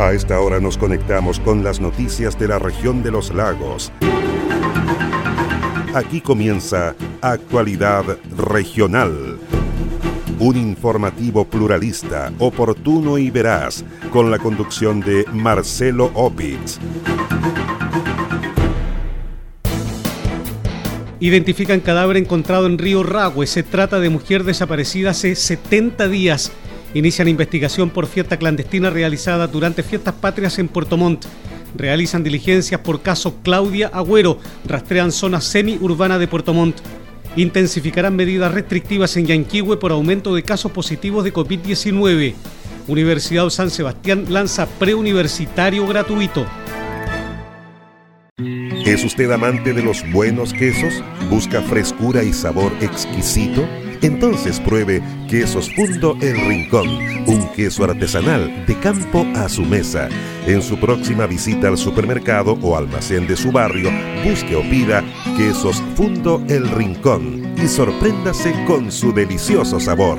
A esta hora nos conectamos con las noticias de la región de los lagos. Aquí comienza Actualidad Regional. Un informativo pluralista, oportuno y veraz, con la conducción de Marcelo Opitz. Identifican cadáver encontrado en Río Ragüe. Se trata de mujer desaparecida hace 70 días. Inician investigación por fiesta clandestina realizada durante fiestas patrias en Puerto Montt. Realizan diligencias por caso Claudia Agüero. Rastrean zona semi-urbana de Puerto Montt. Intensificarán medidas restrictivas en Yanquihue por aumento de casos positivos de COVID-19. Universidad San Sebastián lanza preuniversitario gratuito. ¿Es usted amante de los buenos quesos? ¿Busca frescura y sabor exquisito? Entonces pruebe Quesos Fundo El Rincón, un queso artesanal de campo a su mesa. En su próxima visita al supermercado o almacén de su barrio, busque o pida Quesos Fundo El Rincón y sorpréndase con su delicioso sabor.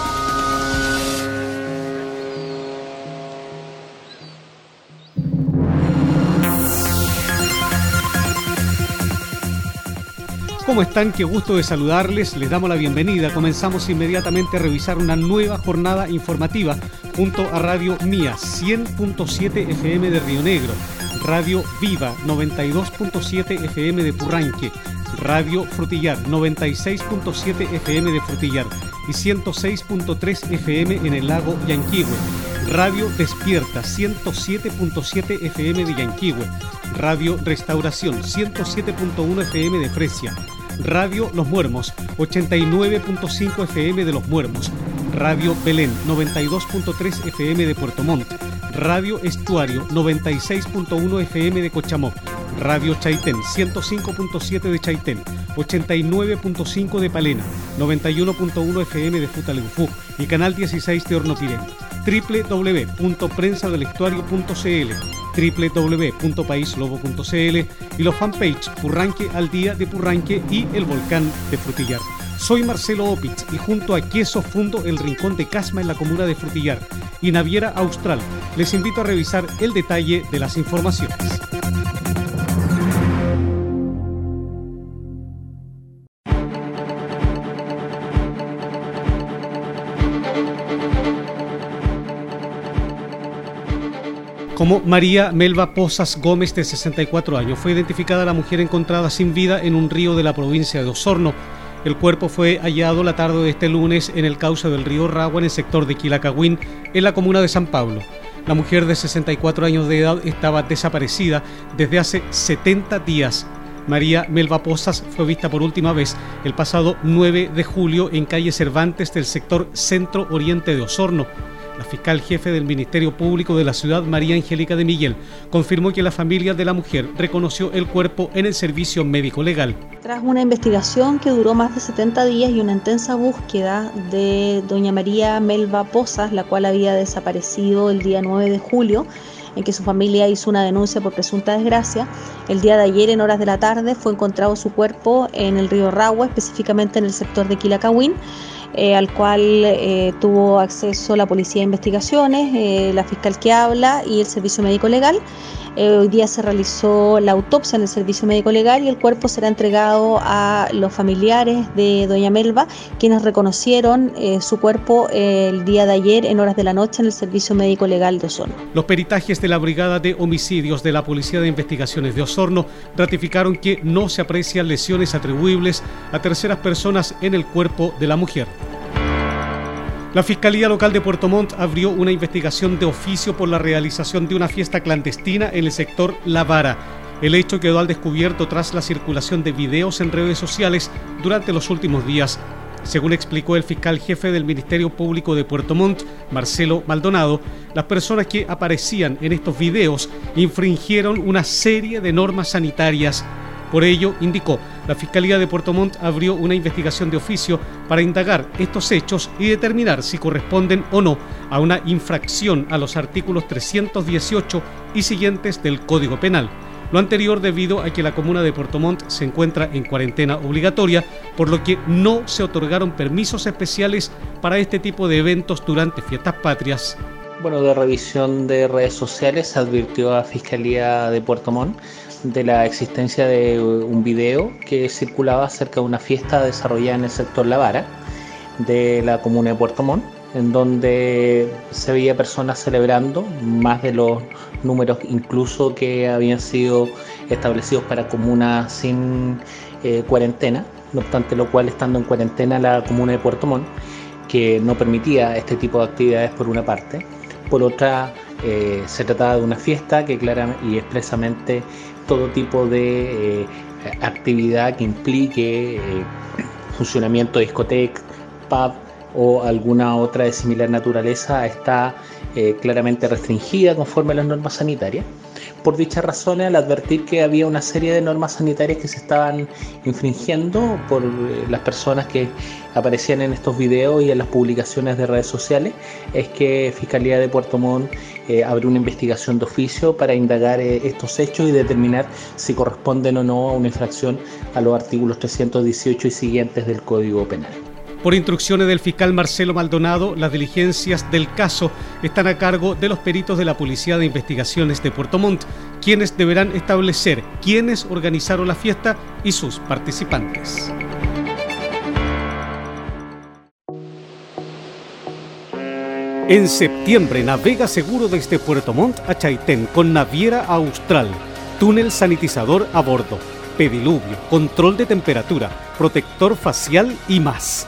¿Cómo están? Qué gusto de saludarles. Les damos la bienvenida. Comenzamos inmediatamente a revisar una nueva jornada informativa junto a Radio Mía 100.7 FM de Río Negro, Radio Viva 92.7 FM de Purranque, Radio Frutillar 96.7 FM de Frutillar y 106.3 FM en el lago Yanquihue. Radio Despierta 107.7 FM de Yanquihue. Radio Restauración 107.1 FM de Fresia. Radio Los Muermos, 89.5 FM de Los Muermos, Radio Belén, 92.3 FM de Puerto Montt, Radio Estuario, 96.1 FM de Cochamó, Radio Chaitén, 105.7 de Chaitén, 89.5 de Palena, 91.1 FM de Futaleufú y Canal 16 de Hornopirén www.prensadelestuario.cl, www.paislobo.cl y los fanpage Purranque al Día de Purranque y El Volcán de Frutillar. Soy Marcelo Opitz y junto a Queso fundo el Rincón de Casma en la comuna de Frutillar y Naviera Austral. Les invito a revisar el detalle de las informaciones. Como María Melba Posas Gómez, de 64 años. Fue identificada la mujer encontrada sin vida en un río de la provincia de Osorno. El cuerpo fue hallado la tarde de este lunes en el cauce del río Ragua, en el sector de Quilacagüín, en la comuna de San Pablo. La mujer de 64 años de edad estaba desaparecida desde hace 70 días. María Melba Posas fue vista por última vez el pasado 9 de julio en calle Cervantes del sector centro oriente de Osorno. La fiscal jefe del Ministerio Público de la ciudad, María Angélica de Miguel, confirmó que la familia de la mujer reconoció el cuerpo en el servicio médico legal. Tras una investigación que duró más de 70 días y una intensa búsqueda de doña María Melba Posas, la cual había desaparecido el día 9 de julio, en que su familia hizo una denuncia por presunta desgracia. El día de ayer, en horas de la tarde, fue encontrado su cuerpo en el río Ragua, específicamente en el sector de Quilacahuín. Eh, al cual eh, tuvo acceso la Policía de Investigaciones, eh, la fiscal que habla y el Servicio Médico Legal. Hoy día se realizó la autopsia en el Servicio Médico Legal y el cuerpo será entregado a los familiares de doña Melba, quienes reconocieron su cuerpo el día de ayer en horas de la noche en el Servicio Médico Legal de Osorno. Los peritajes de la Brigada de Homicidios de la Policía de Investigaciones de Osorno ratificaron que no se aprecian lesiones atribuibles a terceras personas en el cuerpo de la mujer. La Fiscalía Local de Puerto Montt abrió una investigación de oficio por la realización de una fiesta clandestina en el sector La Vara. El hecho quedó al descubierto tras la circulación de videos en redes sociales durante los últimos días. Según explicó el fiscal jefe del Ministerio Público de Puerto Montt, Marcelo Maldonado, las personas que aparecían en estos videos infringieron una serie de normas sanitarias. Por ello, indicó, la Fiscalía de Puerto Montt abrió una investigación de oficio para indagar estos hechos y determinar si corresponden o no a una infracción a los artículos 318 y siguientes del Código Penal. Lo anterior debido a que la comuna de Puerto Montt se encuentra en cuarentena obligatoria, por lo que no se otorgaron permisos especiales para este tipo de eventos durante fiestas patrias. Bueno, de revisión de redes sociales advirtió a Fiscalía de Puerto Montt de la existencia de un video que circulaba acerca de una fiesta desarrollada en el sector La Vara de la comuna de Puerto Montt, en donde se veía personas celebrando más de los números incluso que habían sido establecidos para comunas sin eh, cuarentena, no obstante lo cual estando en cuarentena la comuna de Puerto Montt, que no permitía este tipo de actividades por una parte, por otra eh, se trataba de una fiesta que claramente y expresamente todo tipo de eh, actividad que implique funcionamiento de discoteca, pub o alguna otra de similar naturaleza está eh, claramente restringida conforme a las normas sanitarias. Por dichas razones, al advertir que había una serie de normas sanitarias que se estaban infringiendo por eh, las personas que aparecían en estos videos y en las publicaciones de redes sociales, es que Fiscalía de Puerto Montt eh, abrió una investigación de oficio para indagar estos hechos y determinar si corresponden o no a una infracción a los artículos 318 y siguientes del Código Penal. Por instrucciones del fiscal Marcelo Maldonado, las diligencias del caso están a cargo de los peritos de la Policía de Investigaciones de Puerto Montt, quienes deberán establecer quiénes organizaron la fiesta y sus participantes. En septiembre navega seguro desde Puerto Montt a Chaitén con naviera austral, túnel sanitizador a bordo, pediluvio, control de temperatura, protector facial y más.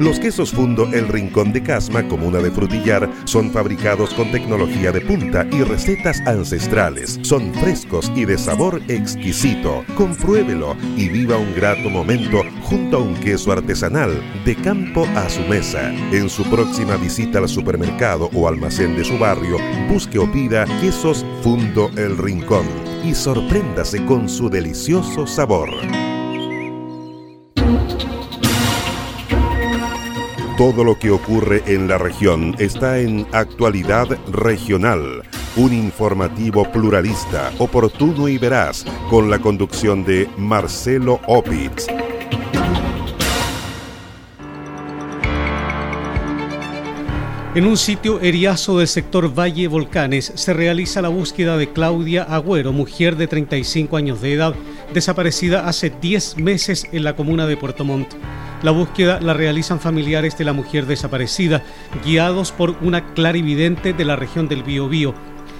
Los quesos Fundo El Rincón de Casma, comuna de Frutillar, son fabricados con tecnología de punta y recetas ancestrales. Son frescos y de sabor exquisito. Compruébelo y viva un grato momento junto a un queso artesanal de campo a su mesa. En su próxima visita al supermercado o almacén de su barrio, busque o pida quesos Fundo El Rincón y sorpréndase con su delicioso sabor. Todo lo que ocurre en la región está en Actualidad Regional, un informativo pluralista, oportuno y veraz, con la conducción de Marcelo Opitz. En un sitio eriazo del sector Valle Volcanes se realiza la búsqueda de Claudia Agüero, mujer de 35 años de edad, desaparecida hace 10 meses en la comuna de Puerto Montt. La búsqueda la realizan familiares de la mujer desaparecida, guiados por una clarividente de la región del Biobío.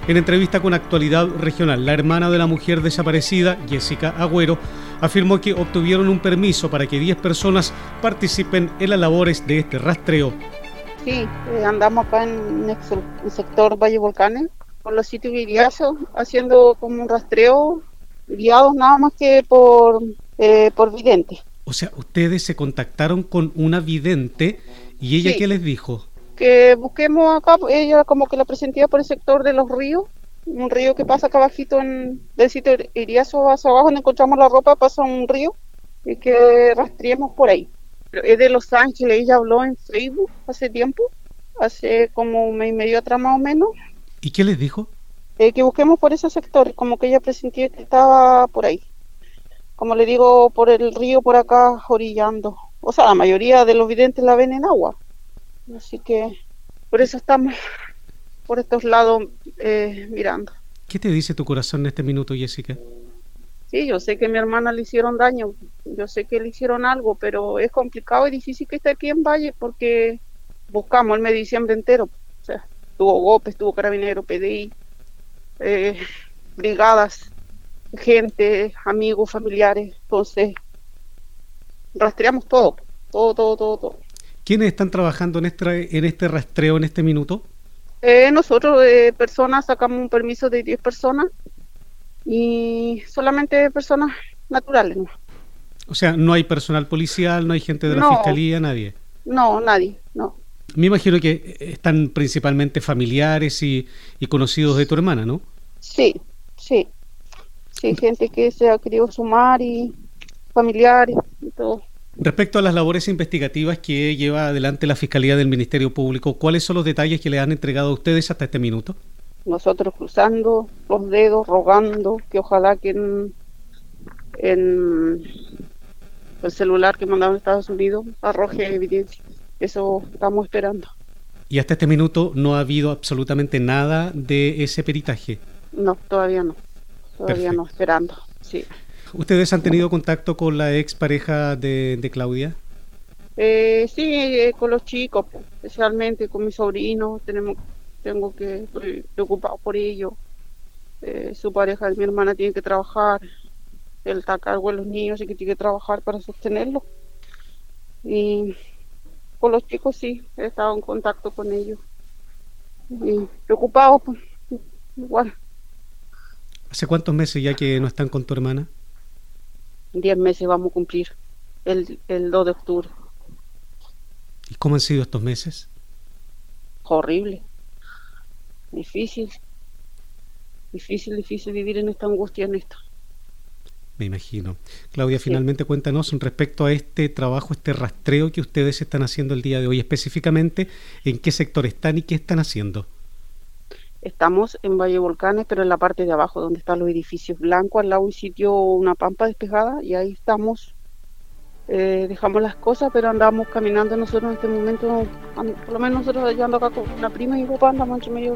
En entrevista con Actualidad Regional, la hermana de la mujer desaparecida, Jessica Agüero, afirmó que obtuvieron un permiso para que 10 personas participen en las labores de este rastreo. Sí, eh, andamos acá en el sector Valle Volcanes, por los sitios viriazos, haciendo como un rastreo, guiados nada más que por, eh, por videntes. O sea, ustedes se contactaron con una vidente y ella qué les dijo? Que busquemos acá, ella como que la presentía por el sector de los ríos, un río que pasa acá abajito en del sitio Iriazo hacia abajo donde encontramos la ropa, pasa un río y que rastreemos por ahí. Es de Los Ángeles, ella habló en Facebook hace tiempo, hace como un mes y medio atrás más o menos. ¿Y qué les dijo? Eh, que busquemos por ese sector, como que ella presentía que estaba por ahí como le digo, por el río por acá orillando. O sea, la mayoría de los videntes la ven en agua. Así que por eso estamos por estos lados eh, mirando. ¿Qué te dice tu corazón en este minuto, Jessica? Sí, yo sé que a mi hermana le hicieron daño, yo sé que le hicieron algo, pero es complicado y difícil que esté aquí en Valle porque buscamos el mes de diciembre entero. O sea, tuvo golpes, tuvo carabinero, PDI, eh, brigadas, gente, amigos, familiares. Entonces, rastreamos todo, todo, todo, todo, todo. ¿Quiénes están trabajando en este, en este rastreo en este minuto? Eh, nosotros, eh, personas, sacamos un permiso de 10 personas y solamente personas naturales. ¿no? O sea, no hay personal policial, no hay gente de la fiscalía, nadie. No, nadie, no. Me imagino que están principalmente familiares y, y conocidos de tu hermana, ¿no? Sí, sí. Sí, gente que se ha querido sumar y familiares y todo. Respecto a las labores investigativas que lleva adelante la Fiscalía del Ministerio Público, ¿cuáles son los detalles que le han entregado a ustedes hasta este minuto? Nosotros cruzando los dedos, rogando que ojalá que en, en el celular que mandaron a Estados Unidos arroje evidencia. Eso estamos esperando. ¿Y hasta este minuto no ha habido absolutamente nada de ese peritaje? No, todavía no. Todavía no, esperando. Sí. ¿Ustedes han tenido contacto con la ex pareja de, Claudia? Eh, sí, eh, con los chicos, especialmente con mi sobrino. Tenemos, tengo que estoy preocupado por ello. Eh, su pareja, mi hermana, tiene que trabajar. Él está a cargo de los niños y que tiene que trabajar para sostenerlo. Y con los chicos sí, he estado en contacto con ellos. Y preocupado, pues, igual. ¿Hace cuántos meses ya que no están con tu hermana? Diez meses vamos a cumplir el, el 2 de octubre. ¿Y cómo han sido estos meses? Horrible, difícil, difícil, difícil vivir en esta angustia, en esto. Me imagino. Claudia, finalmente cuéntanos respecto a este trabajo, este rastreo que ustedes están haciendo el día de hoy, específicamente en qué sector están y qué están haciendo. Estamos en Valle Volcanes, pero en la parte de abajo, donde están los edificios blancos, al lado un sitio, una pampa despejada, y ahí estamos. Eh, dejamos las cosas, pero andamos caminando nosotros en este momento, por lo menos nosotros ayudando acá con una prima y mi papá andamos en medio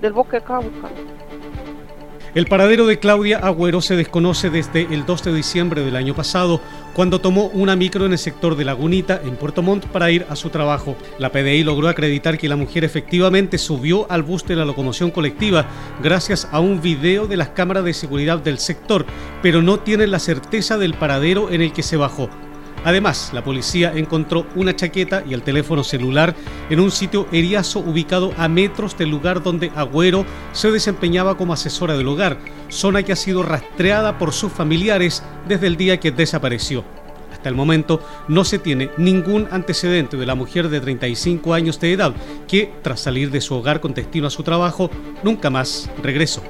del, bosque acá buscando. El paradero de Claudia Agüero se desconoce desde el 2 de diciembre del año pasado, cuando tomó una micro en el sector de Lagunita, en Puerto Montt, para ir a su trabajo. La PDI logró acreditar que la mujer efectivamente subió al bus de la locomoción colectiva gracias a un video de las cámaras de seguridad del sector, pero no tiene la certeza del paradero en el que se bajó. Además, la policía encontró una chaqueta y el teléfono celular en un sitio eriazo ubicado a metros del lugar donde Agüero se desempeñaba como asesora del hogar, zona que ha sido rastreada por sus familiares desde el día que desapareció. Hasta el momento no se tiene ningún antecedente de la mujer de 35 años de edad que, tras salir de su hogar con destino a su trabajo, nunca más regresó.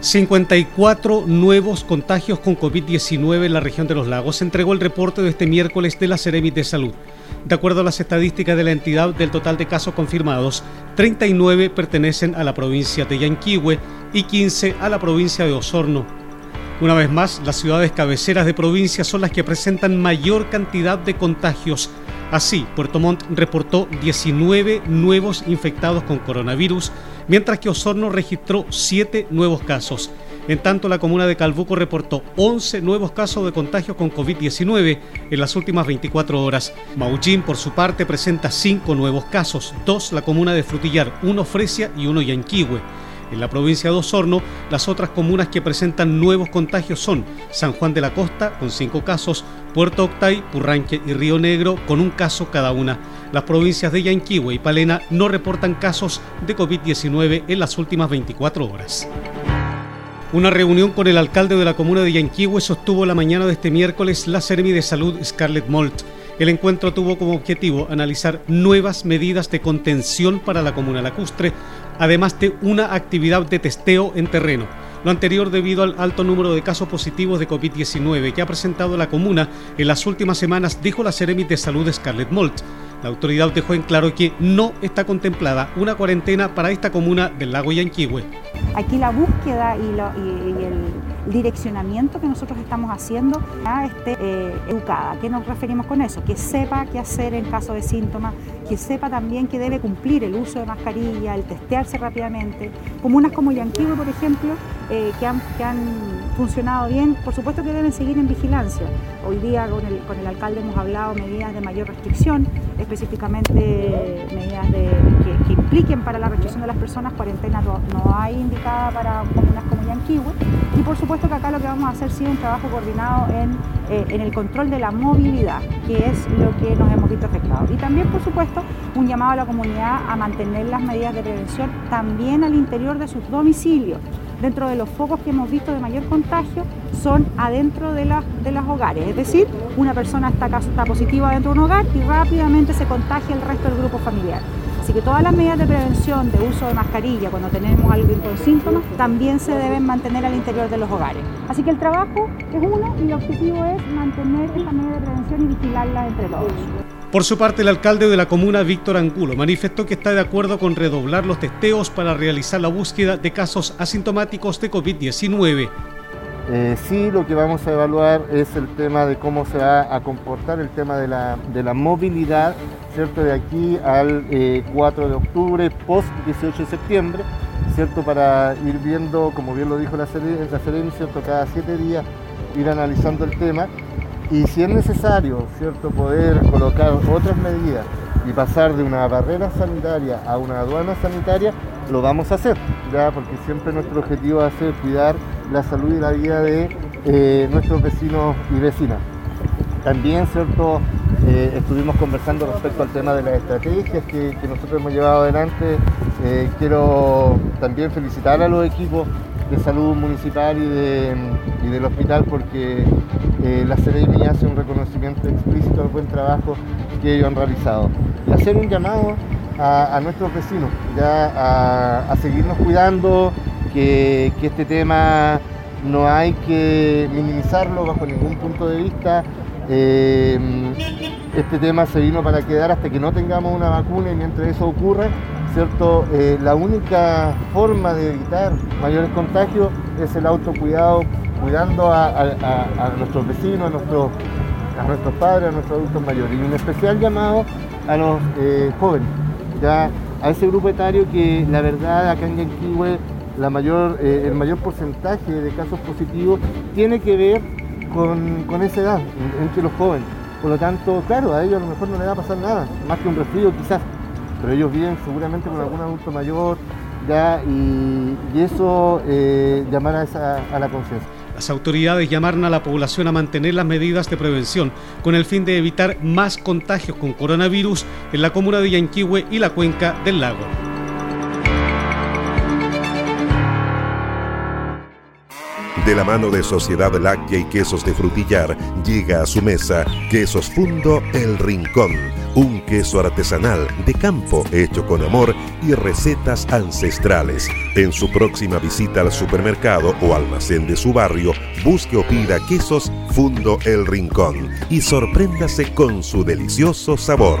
54 nuevos contagios con COVID-19 en la región de los lagos. Entregó el reporte de este miércoles de la Ceremi de Salud. De acuerdo a las estadísticas de la entidad, del total de casos confirmados, 39 pertenecen a la provincia de Yanquihue y 15 a la provincia de Osorno. Una vez más, las ciudades cabeceras de provincia son las que presentan mayor cantidad de contagios. Así, Puerto Montt reportó 19 nuevos infectados con coronavirus, mientras que Osorno registró 7 nuevos casos. En tanto, la comuna de Calbuco reportó 11 nuevos casos de contagio con COVID-19 en las últimas 24 horas. Maullín, por su parte, presenta 5 nuevos casos, dos la comuna de Frutillar, uno Fresia y uno Yanquihue. En la provincia de Osorno, las otras comunas que presentan nuevos contagios son San Juan de la Costa, con cinco casos, Puerto Octay, Purranque y Río Negro, con un caso cada una. Las provincias de Yanquihue y Palena no reportan casos de COVID-19 en las últimas 24 horas. Una reunión con el alcalde de la comuna de Yanquihue sostuvo la mañana de este miércoles la Sermi de Salud Scarlett Molt. El encuentro tuvo como objetivo analizar nuevas medidas de contención para la comuna lacustre, además de una actividad de testeo en terreno. Lo anterior debido al alto número de casos positivos de COVID-19 que ha presentado la comuna en las últimas semanas, dijo la Ceremi de Salud Scarlett Molt. La autoridad dejó en claro que no está contemplada una cuarentena para esta comuna del lago Yanquihue. Aquí la búsqueda y, el direccionamiento que nosotros estamos haciendo esté eh, educada. ¿A qué nos referimos con eso? Que sepa qué hacer en caso de síntomas, que sepa también que debe cumplir el uso de mascarilla, el testearse rápidamente. Comunas como Yanquihue, por ejemplo, eh, que han funcionado bien. Por supuesto que deben seguir en vigilancia. Hoy día con el, con el alcalde hemos hablado medidas de mayor restricción, específicamente medidas que, impliquen para la restricción de las personas, cuarentena no, hay indicada para comunas como Yanquihue. Y por supuesto que acá lo que vamos a hacer es un trabajo coordinado en, eh, en el control de la movilidad, que es lo que nos hemos visto afectados. Y también, por supuesto, un llamado a la comunidad a mantener las medidas de prevención también al interior de sus domicilios dentro de los focos que hemos visto de mayor contagio son adentro de, de los hogares. Es decir, una persona está, está positiva dentro de un hogar y rápidamente se contagia el resto del grupo familiar. Así que todas las medidas de prevención de uso de mascarilla cuando tenemos con síntomas también se deben mantener al interior de los hogares. Así que el trabajo es uno y el objetivo es mantener esta medida de prevención y vigilarla entre todos. Por su parte, el alcalde de la comuna, Víctor Angulo, manifestó que está de acuerdo con redoblar los testeos para realizar la búsqueda de casos asintomáticos de COVID-19. Eh, sí, lo que vamos a evaluar es el tema de cómo se va a comportar el tema de la, movilidad, ¿cierto? De aquí al 4 eh, de octubre, post 18 de septiembre, ¿cierto? Para ir viendo, como bien lo dijo la Seremi, ¿cierto? Cada siete días ir analizando el tema y si es necesario, ¿cierto? Poder colocar otras medidas y pasar de una barrera sanitaria a una aduana sanitaria, lo vamos a hacer, ¿ya? porque siempre nuestro objetivo va a ser cuidar la salud y la vida de eh, nuestros vecinos y vecinas. También, ¿cierto? Eh, estuvimos conversando respecto al tema de las estrategias que, nosotros hemos llevado adelante. Eh, quiero también felicitar a los equipos de salud municipal y, del hospital porque la CDMI hace un reconocimiento explícito al buen trabajo que ellos han realizado. Y hacer un llamado a, nuestros vecinos, ya a, seguirnos cuidando, que, este tema no hay que minimizarlo bajo ningún punto de vista. Eh, este tema se vino para quedar hasta que no tengamos una vacuna y mientras eso ocurra, ¿cierto? Eh, la única forma de evitar mayores contagios es el autocuidado, cuidando a, nuestros vecinos, a nuestros, a nuestros padres, a nuestros adultos mayores. Y un especial llamado a los eh, jóvenes, ya a ese grupo etario que la verdad acá en Yanquihue mayor, eh, el mayor porcentaje de casos positivos tiene que ver con, esa edad, entre los jóvenes. Por lo tanto, claro, a ellos a lo mejor no les va a pasar nada, más que un resfrío quizás, pero ellos viven seguramente con algún adulto mayor, ya, y, eso eh, llamará a, a la conciencia. Las autoridades llamaron a la población a mantener las medidas de prevención con el fin de evitar más contagios con coronavirus en la comuna de Yanquihue y la cuenca del lago. De la mano de Sociedad Láctea y Quesos de Frutillar, llega a su mesa Quesos Fundo El Rincón, un queso artesanal de campo hecho con amor y recetas ancestrales. En su próxima visita al supermercado o almacén de su barrio, busque o pida Quesos Fundo El Rincón y sorpréndase con su delicioso sabor.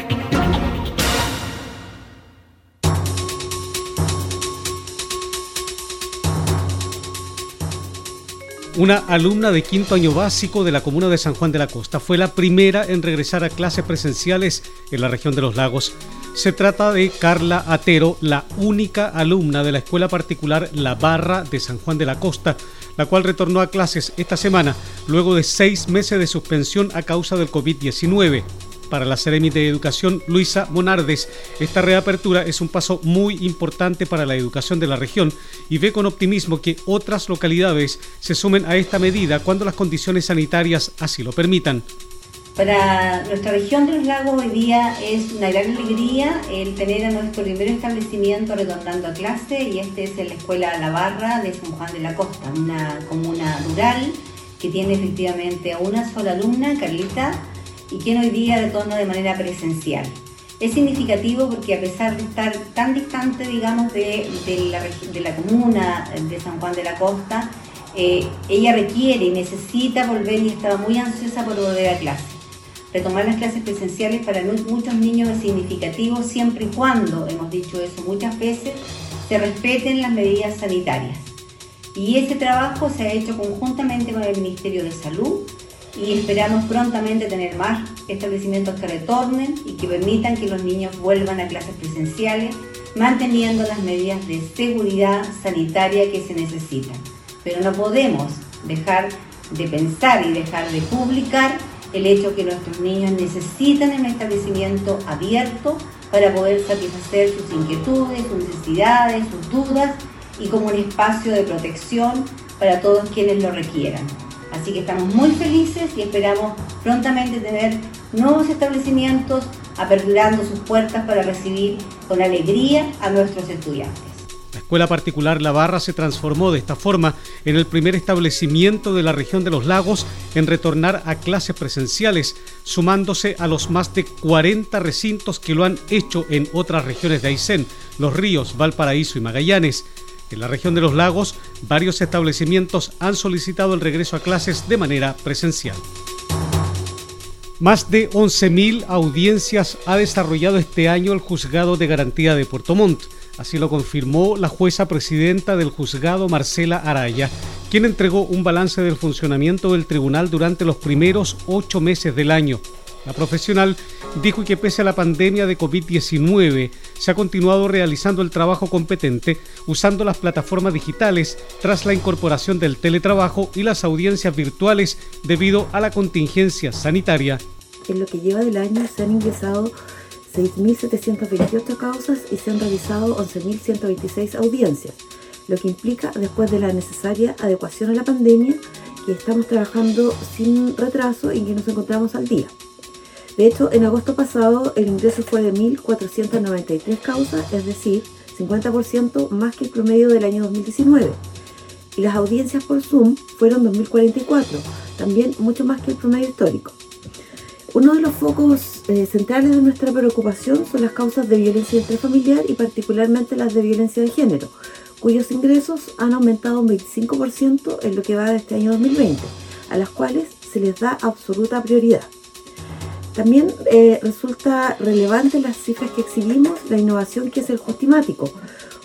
Una alumna de quinto año básico de la comuna de San Juan de la Costa fue la primera en regresar a clases presenciales en la región de los lagos se trata de Carla Atero, la única alumna de la escuela particular La Barra de San Juan de la Costa, la cual retornó a clases esta semana luego de seis meses de suspensión a causa del COVID-19. Para la Seremi de Educación, Luisa Monardes, esta reapertura es un paso muy importante para la educación de la región y ve con optimismo que otras localidades se sumen a esta medida cuando las condiciones sanitarias así lo permitan. Para nuestra región de los lagos hoy día es una gran alegría el tener a nuestro primer establecimiento retornando a clase y este es la Escuela La Barra de San Juan de la Costa, una comuna rural que tiene efectivamente a una sola alumna, Carlita, y que hoy día retorna de manera presencial. Es significativo porque a pesar de estar tan distante, digamos, de, la, de la comuna de San Juan de la Costa, eh, ella requiere y necesita volver y estaba muy ansiosa por volver a clase. Retomar las clases presenciales para muchos niños es significativo siempre y cuando, hemos dicho eso muchas veces, se respeten las medidas sanitarias. Y ese trabajo se ha hecho conjuntamente con el Ministerio de Salud y esperamos prontamente tener más establecimientos que retornen y que permitan que los niños vuelvan a clases presenciales, manteniendo las medidas de seguridad sanitaria que se necesitan. Pero no podemos dejar de pensar y dejar de publicar el hecho que nuestros niños necesitan un establecimiento abierto para poder satisfacer sus inquietudes, sus necesidades, sus dudas y como un espacio de protección para todos quienes lo requieran. Así que estamos muy felices y esperamos prontamente tener nuevos establecimientos aperturando sus puertas para recibir con alegría a nuestros estudiantes. La escuela particular La Barra se transformó de esta forma en el primer establecimiento de la región de los lagos en retornar a clases presenciales, sumándose a los más de 40 recintos que lo han hecho en otras regiones de Aysén, Los Ríos, Valparaíso y Magallanes. En la región de los lagos, varios establecimientos han solicitado el regreso a clases de manera presencial. Más de 11.000 audiencias ha desarrollado este año el Juzgado de Garantía de Puerto Montt. Así lo confirmó la jueza presidenta del juzgado, Marcela Araya, quien entregó un balance del funcionamiento del tribunal durante los primeros ocho meses del año. La profesional dijo que pese a la pandemia de COVID-19 se ha continuado realizando el trabajo competente usando las plataformas digitales tras la incorporación del teletrabajo y las audiencias virtuales debido a la contingencia sanitaria. En lo que lleva del año se han ingresado 6.728 causas y se han realizado 11.126 audiencias, lo que implica, después de la necesaria adecuación a la pandemia, que estamos trabajando sin retraso y que nos encontramos al día. De hecho, en agosto pasado el ingreso fue de 1.493 causas, es decir, 50% más que el promedio del año 2019. Y las audiencias por Zoom fueron 2.044, también mucho más que el promedio histórico. Uno de los focos eh, centrales de nuestra preocupación son las causas de violencia intrafamiliar y particularmente las de violencia de género, cuyos ingresos han aumentado un 25% en lo que va de este año 2020, a las cuales se les da absoluta prioridad. También eh, resulta relevante las cifras que exhibimos, la innovación que es el Justimático,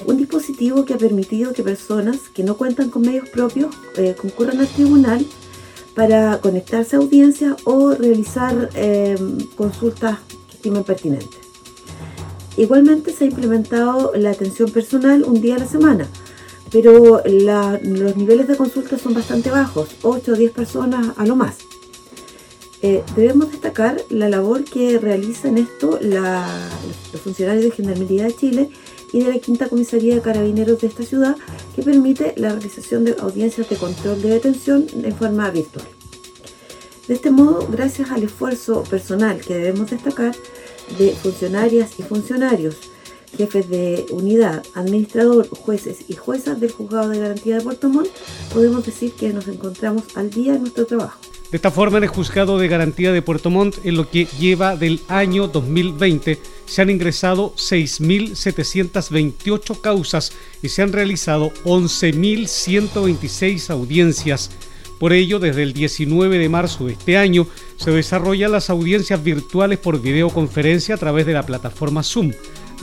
un dispositivo que ha permitido que personas que no cuentan con medios propios eh, concurran al tribunal para conectarse a audiencias o realizar eh, consultas que estimen pertinentes. Igualmente se ha implementado la atención personal un día a la semana, pero los niveles de consulta son bastante bajos, 8 o 10 personas a lo más. Eh, debemos destacar la labor que realizan esto los funcionarios de Gendarmería de Chile y de la Quinta Comisaría de Carabineros de esta ciudad, que permite la realización de audiencias de control de detención en forma virtual. De este modo, gracias al esfuerzo personal que debemos destacar de funcionarias y funcionarios, jefes de unidad, administrador, jueces y juezas del Juzgado de Garantía de Puerto Montt, podemos decir que nos encontramos al día en nuestro trabajo. De esta forma, en el Juzgado de Garantía de Puerto Montt, en lo que lleva del año 2020, se han ingresado 6.728 causas y se han realizado 11.126 audiencias. Por ello, desde el 19 de marzo de este año, se desarrollan las audiencias virtuales por videoconferencia a través de la plataforma Zoom.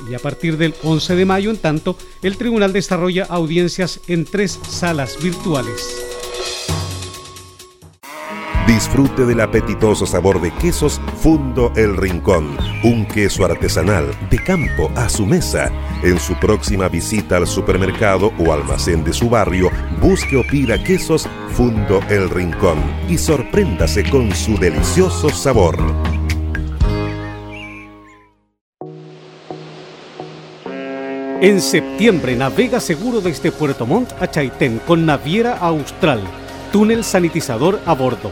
Y a partir del 11 de mayo, en tanto, el tribunal desarrolla audiencias en tres salas virtuales. Disfrute del apetitoso sabor de quesos Fundo El Rincón, un queso artesanal de campo a su mesa. En su próxima visita al supermercado o almacén de su barrio, busque o pida quesos Fundo El Rincón y sorpréndase con su delicioso sabor. En septiembre navega seguro desde Puerto Montt a Chaitén con Naviera Austral, túnel sanitizador a bordo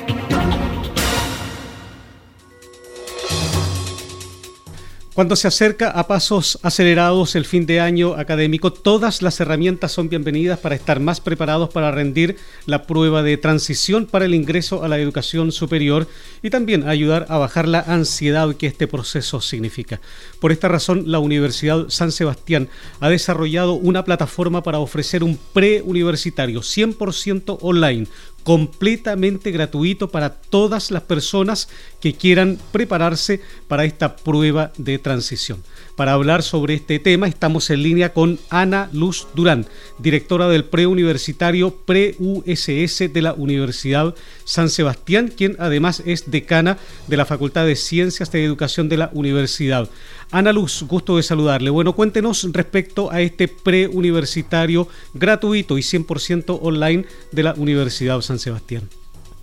Cuando se acerca a pasos acelerados el fin de año académico, todas las herramientas son bienvenidas para estar más preparados para rendir la prueba de transición para el ingreso a la educación superior y también ayudar a bajar la ansiedad que este proceso significa. Por esta razón, la Universidad San Sebastián ha desarrollado una plataforma para ofrecer un preuniversitario 100% online completamente gratuito para todas las personas que quieran prepararse para esta prueba de transición. Para hablar sobre este tema estamos en línea con Ana Luz Durán, directora del preuniversitario Pre-USS de la Universidad San Sebastián, quien además es decana de la Facultad de Ciencias de Educación de la Universidad. Ana Luz, gusto de saludarle. Bueno, cuéntenos respecto a este preuniversitario gratuito y 100% online de la Universidad San Sebastián.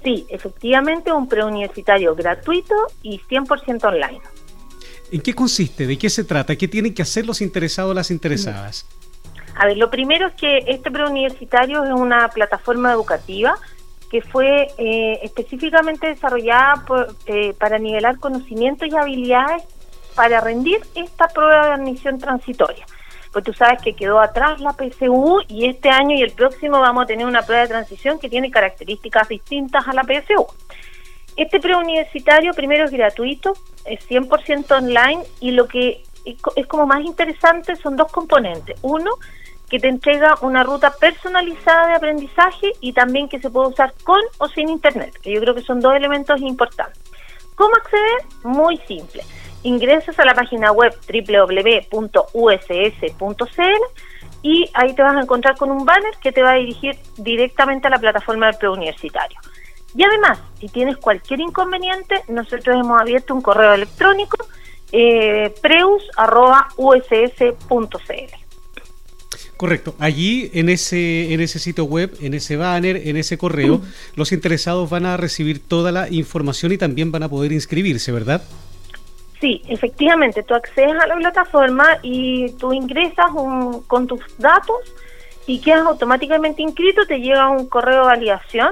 Sí, efectivamente un preuniversitario gratuito y 100% online. ¿En qué consiste? ¿De qué se trata? ¿Qué tienen que hacer los interesados o las interesadas? A ver, lo primero es que este preuniversitario es una plataforma educativa que fue eh, específicamente desarrollada eh, para nivelar conocimientos y habilidades para rendir esta prueba de admisión transitoria. Pues tú sabes que quedó atrás la PSU y este año y el próximo vamos a tener una prueba de transición que tiene características distintas a la PSU. Este preuniversitario primero es gratuito, es 100% online y lo que es como más interesante son dos componentes. Uno, que te entrega una ruta personalizada de aprendizaje y también que se puede usar con o sin internet, que yo creo que son dos elementos importantes. ¿Cómo acceder? Muy simple ingresas a la página web www.uss.cl y ahí te vas a encontrar con un banner que te va a dirigir directamente a la plataforma del preuniversitario. Y además, si tienes cualquier inconveniente, nosotros hemos abierto un correo electrónico eh, preus.uss.cl. Correcto. Allí en ese en ese sitio web, en ese banner, en ese correo, los interesados van a recibir toda la información y también van a poder inscribirse, ¿verdad? Sí, efectivamente, tú accedes a la plataforma y tú ingresas con tus datos y quedas automáticamente inscrito, te llega un correo de validación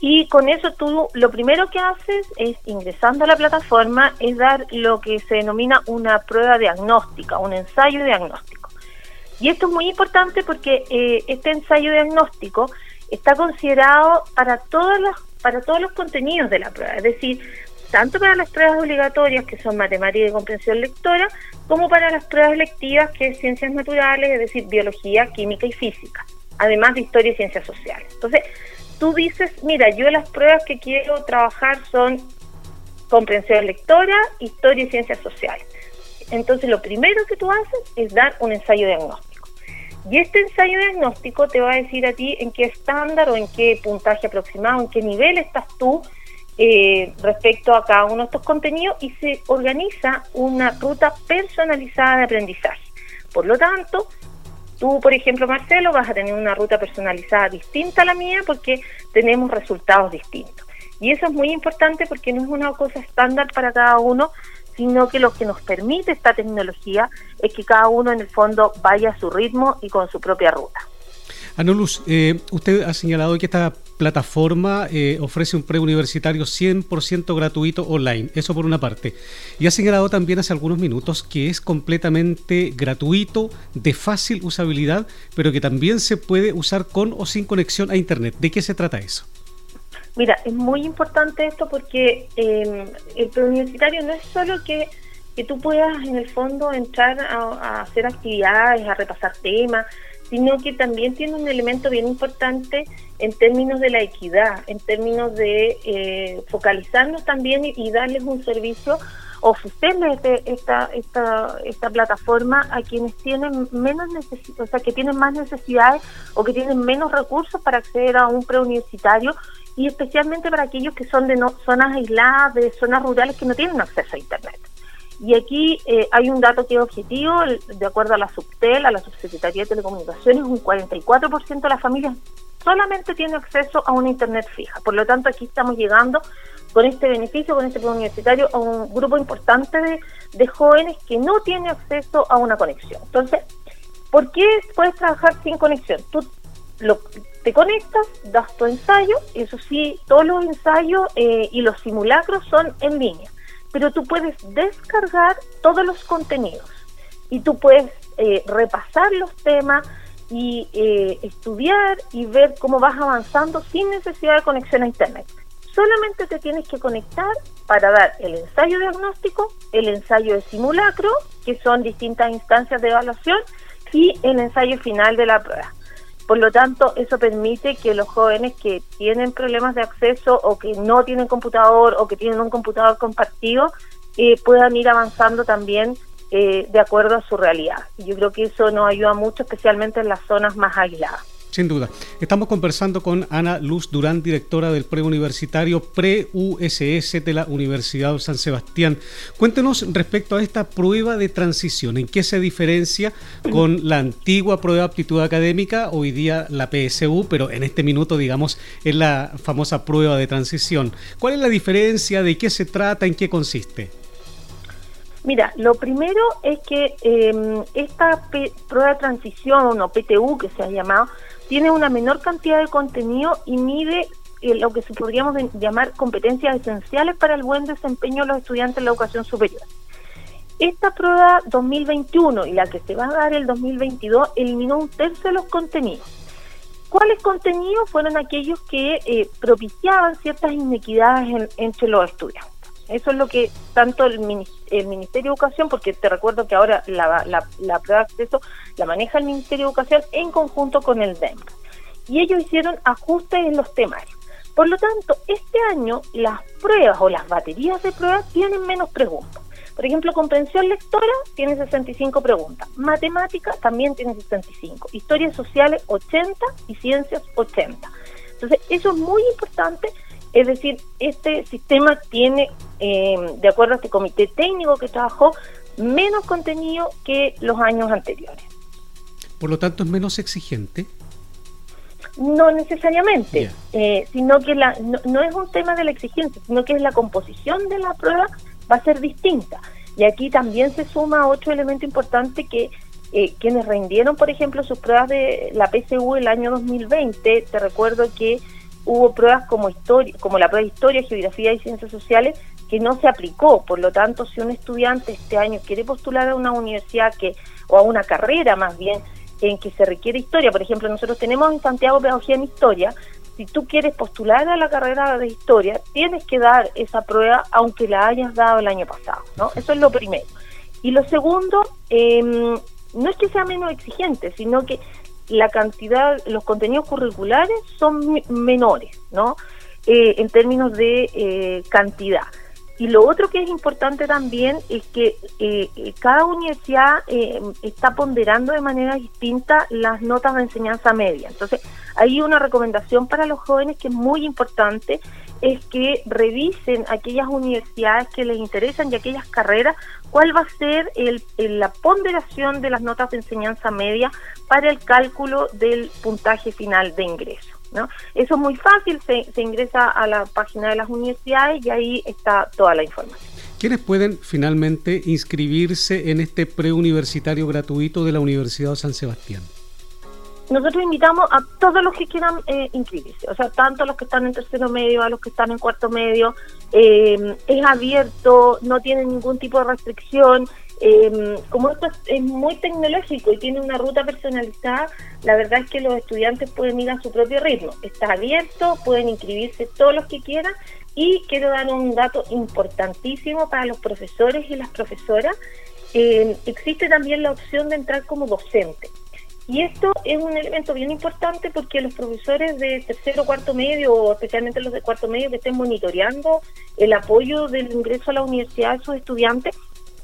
y con eso tú lo primero que haces es, ingresando a la plataforma, es dar lo que se denomina una prueba diagnóstica, un ensayo diagnóstico. Y esto es muy importante porque eh, este ensayo diagnóstico está considerado para todos los para todos los contenidos de la prueba, es decir, tanto para las pruebas obligatorias, que son matemática y comprensión lectora, como para las pruebas lectivas, que es ciencias naturales, es decir, biología, química y física, además de historia y ciencias sociales. Entonces, tú dices, mira, yo las pruebas que quiero trabajar son comprensión lectora, historia y ciencias sociales. Entonces, lo primero que tú haces es dar un ensayo diagnóstico. Y este ensayo diagnóstico te va a decir a ti en qué estándar o en qué puntaje aproximado, en qué nivel estás tú eh, respecto a cada uno de estos contenidos y se organiza una ruta personalizada de aprendizaje. Por lo tanto, tú, por ejemplo, Marcelo, vas a tener una ruta personalizada distinta a la mía porque tenemos resultados distintos. Y eso es muy importante porque no es una cosa estándar para cada uno, sino que lo que nos permite esta tecnología es que cada uno en el fondo vaya a su ritmo y con su propia ruta. Anulus, eh, usted ha señalado que esta plataforma eh, ofrece un preuniversitario 100% gratuito online, eso por una parte. Y ha señalado también hace algunos minutos que es completamente gratuito, de fácil usabilidad, pero que también se puede usar con o sin conexión a Internet. ¿De qué se trata eso? Mira, es muy importante esto porque em, el preuniversitario no es solo que, que tú puedas en el fondo entrar a hacer actividades, a repasar temas, sino que también tiene un elemento bien importante en términos de la equidad, en términos de eh, focalizarnos también y, darles un servicio ofrecerle este, esta, esta, esta plataforma a quienes tienen menos necesidad, o sea, que tienen más necesidades o que tienen menos recursos para acceder a un preuniversitario y especialmente para aquellos que son de no, zonas aisladas, de zonas rurales que no tienen acceso a Internet. Y aquí eh, hay un dato que es objetivo, de acuerdo a la Subtel, a la Subsecretaría de Telecomunicaciones, un 44% de las familias solamente tiene acceso a una Internet fija. Por lo tanto, aquí estamos llegando con este beneficio, con este plan universitario, a un grupo importante de, de jóvenes que no tienen acceso a una conexión. Entonces, ¿por qué puedes trabajar sin conexión? Tú lo, te conectas, das tu ensayo, eso sí, todos los ensayos eh, y los simulacros son en línea, pero tú puedes descargar todos los contenidos y tú puedes eh, repasar los temas y eh, estudiar y ver cómo vas avanzando sin necesidad de conexión a Internet. Solamente te tienes que conectar para dar el ensayo diagnóstico, el ensayo de simulacro, que son distintas instancias de evaluación, y el ensayo final de la prueba. Por lo tanto, eso permite que los jóvenes que tienen problemas de acceso o que no tienen computador o que tienen un computador compartido eh, puedan ir avanzando también eh, de acuerdo a su realidad. Yo creo que eso nos ayuda mucho, especialmente en las zonas más aisladas. Sin duda. Estamos conversando con Ana Luz Durán, directora del preuniversitario pre-USS de la Universidad de San Sebastián. Cuéntenos respecto a esta prueba de transición, ¿en qué se diferencia con la antigua prueba de aptitud académica, hoy día la PSU, pero en este minuto, digamos, es la famosa prueba de transición? ¿Cuál es la diferencia? ¿De qué se trata? ¿En qué consiste? Mira, lo primero es que em, esta prueba de transición o PTU que se ha llamado tiene una menor cantidad de contenido y mide eh, lo que se podríamos llamar competencias esenciales para el buen desempeño de los estudiantes en la educación superior. Esta prueba 2021 y la que se va a dar el 2022 eliminó un tercio de los contenidos. ¿Cuáles contenidos fueron aquellos que eh, propiciaban ciertas inequidades entre los estudiantes? Eso es lo que tanto el, Ministerio de Educación, porque te recuerdo que ahora la, la, prueba de acceso la maneja el Ministerio de Educación en conjunto con el DEM. Y ellos hicieron ajustes en los temarios. Por lo tanto, este año las pruebas o las baterías de pruebas tienen menos preguntas. Por ejemplo, comprensión lectora tiene 65 preguntas, matemática también tiene 65, historias sociales 80 y ciencias 80. Entonces, eso es muy importante es decir, este sistema tiene, eh, de acuerdo a este comité técnico que trabajó, menos contenido que los años anteriores. Por lo tanto, es menos exigente. No necesariamente, eh, sino que la, no, es un tema de la exigencia, sino que es la composición de la prueba va a ser distinta. Y aquí también se suma otro elemento importante que eh, quienes rindieron, por ejemplo, sus pruebas de la PSU el año 2020, te recuerdo que hubo pruebas como historia, como la prueba de historia, geografía y ciencias sociales que no se aplicó. Por lo tanto, si un estudiante este año quiere postular a una universidad que o a una carrera más bien en que se requiere historia, por ejemplo, nosotros tenemos en Santiago pedagogía en historia. Si tú quieres postular a la carrera de historia, tienes que dar esa prueba aunque la hayas dado el año pasado, ¿no? Eso es lo primero. Y lo segundo, em, no es que sea menos exigente, sino que la cantidad, los contenidos curriculares son menores, ¿no? Eh, en términos de eh, cantidad. Y lo otro que es importante también es que eh, cada universidad está ponderando de manera distinta las notas de enseñanza media. Entonces, hay una recomendación para los jóvenes que es muy importante, es que revisen aquellas universidades que les interesan y aquellas carreras, cuál va a ser el, la ponderación de las notas de enseñanza media para el cálculo del puntaje final de ingreso. ¿no? Eso es muy fácil, se, se ingresa a la página de las universidades y ahí está toda la información. ¿Quiénes pueden finalmente inscribirse en este preuniversitario gratuito de la Universidad de San Sebastián? Nosotros invitamos a todos los que quieran eh, inscribirse, o sea, tanto a los que están en tercero medio, a los que están en cuarto medio, eh, es abierto, no tiene ningún tipo de restricción. Eh, como esto es, muy tecnológico y tiene una ruta personalizada, la verdad es que los estudiantes pueden ir a su propio ritmo. Está abierto, pueden inscribirse todos los que quieran y quiero dar un dato importantísimo para los profesores y las profesoras. existe también la opción de entrar como docente. Y esto es un elemento bien importante porque los profesores de tercero cuarto medio, o especialmente los de cuarto medio, que estén monitoreando el apoyo del ingreso a la universidad de sus estudiantes,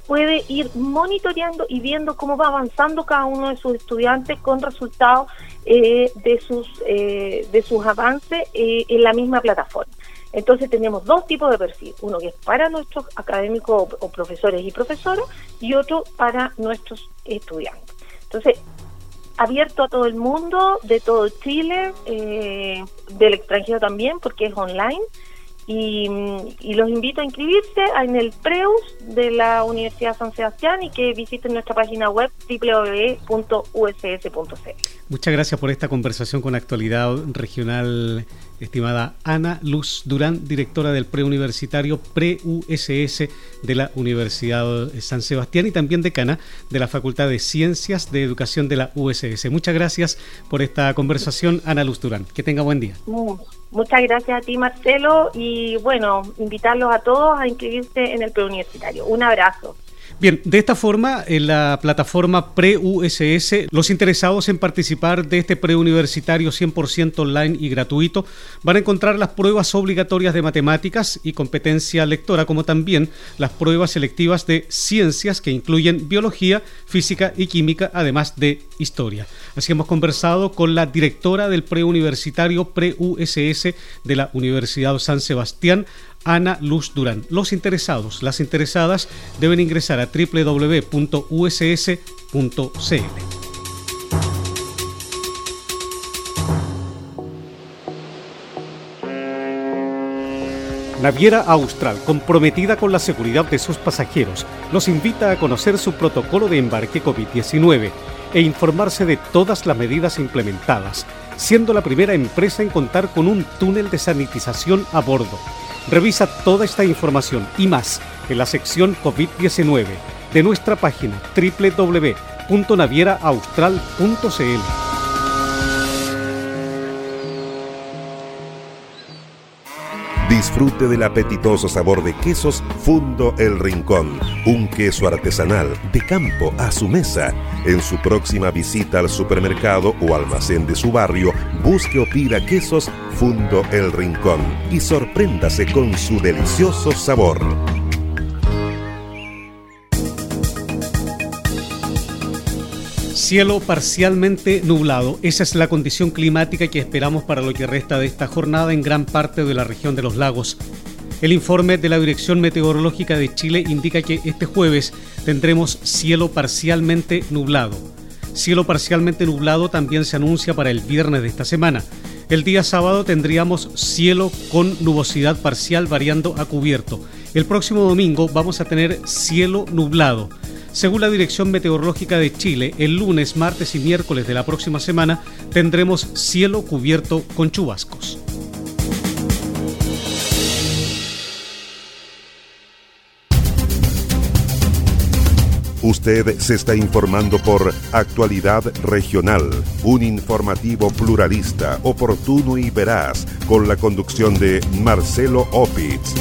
puede ir monitoreando y viendo cómo va avanzando cada uno de sus estudiantes con resultados eh, de sus eh, de sus avances eh, en la misma plataforma. Entonces tenemos dos tipos de perfil, uno que es para nuestros académicos o profesores y profesoras y otro para nuestros estudiantes. Entonces abierto a todo el mundo, de todo Chile, eh, del extranjero también, porque es online. Y, y, los invito a inscribirse en el PREUS de la Universidad San Sebastián y que visiten nuestra página web www.uss.cl. Muchas gracias por esta conversación con Actualidad Regional estimada Ana Luz Durán, directora del preuniversitario pre-USS de la Universidad San Sebastián y también decana de la Facultad de Ciencias de Educación de la USS. Muchas gracias por esta conversación, Ana Luz Durán. Que tenga buen día. Muchas gracias a ti, Marcelo, y bueno, invitarlos a todos a inscribirse en el preuniversitario. Un abrazo. Bien, de esta forma, en la plataforma pre-USS, los interesados en participar de este preuniversitario 100% online y gratuito van a encontrar las pruebas obligatorias de matemáticas y competencia lectora, como también las pruebas selectivas de ciencias que incluyen biología, física y química, además de historia. Así hemos conversado con la directora del preuniversitario pre-USS de la Universidad San Sebastián, Ana Luz Durán. Los interesados, las interesadas deben ingresar a www.uss.cl. Naviera Austral, comprometida con la seguridad de sus pasajeros, los invita a conocer su protocolo de embarque COVID-19 e informarse de todas las medidas implementadas, siendo la primera empresa en contar con un túnel de sanitización a bordo Revisa toda esta información y más en la sección COVID-19 de nuestra página www.navieraaustral.cl. Disfrute del apetitoso sabor de quesos Fundo El Rincón, un queso artesanal de campo a su mesa. En su próxima visita al supermercado o almacén de su barrio, busque o pida quesos Fundo El Rincón y sorpréndase con su delicioso sabor. Cielo parcialmente nublado. Esa es la condición climática que esperamos para lo que resta de esta jornada en gran parte de la región de los lagos. El informe de la Dirección Meteorológica de Chile indica que este jueves tendremos cielo parcialmente nublado. Cielo parcialmente nublado también se anuncia para el viernes de esta semana. El día sábado tendríamos cielo con nubosidad parcial variando a cubierto. El próximo domingo vamos a tener cielo nublado. Según la Dirección Meteorológica de Chile, el lunes, martes y miércoles de la próxima semana tendremos cielo cubierto con chubascos. Usted se está informando por Actualidad Regional, un informativo pluralista, oportuno y veraz, con la conducción de Marcelo Opitz.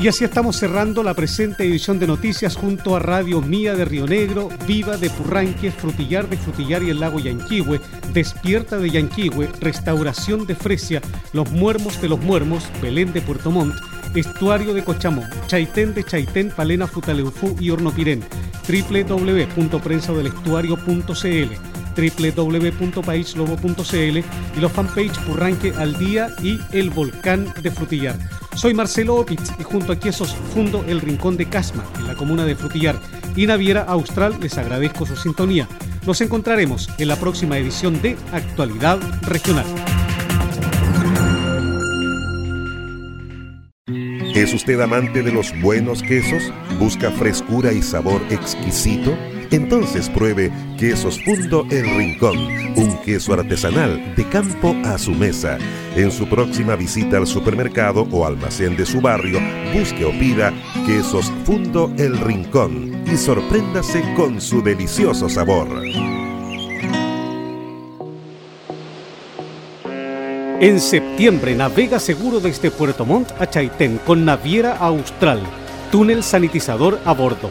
Y así estamos cerrando la presente edición de noticias junto a Radio Mía de Río Negro, Viva de Purranque, Frutillar de Frutillar y el Lago Yanquihue, Despierta de Yanquihue, Restauración de Fresia, Los Muermos de los Muermos, Belén de Puerto Montt, Estuario de Cochamón, Chaitén de Chaitén, Palena, Futaleufú y Hornopirén, www.prensadelestuario.cl www.paislobo.cl y los fanpage Purranque al Día y El Volcán de Frutillar. Soy Marcelo Opitz y junto a Quesos fundo el Rincón de Casma, en la comuna de Frutillar, y Naviera Austral les agradezco su sintonía. Nos encontraremos en la próxima edición de Actualidad Regional. ¿Es usted amante de los buenos quesos? ¿Busca frescura y sabor exquisito? Entonces pruebe Quesos Fundo El Rincón, un queso artesanal de campo a su mesa. En su próxima visita al supermercado o almacén de su barrio, busque o pida Quesos Fundo El Rincón y sorpréndase con su delicioso sabor. En septiembre navega seguro desde Puerto Montt a Chaitén con Naviera Austral, túnel sanitizador a bordo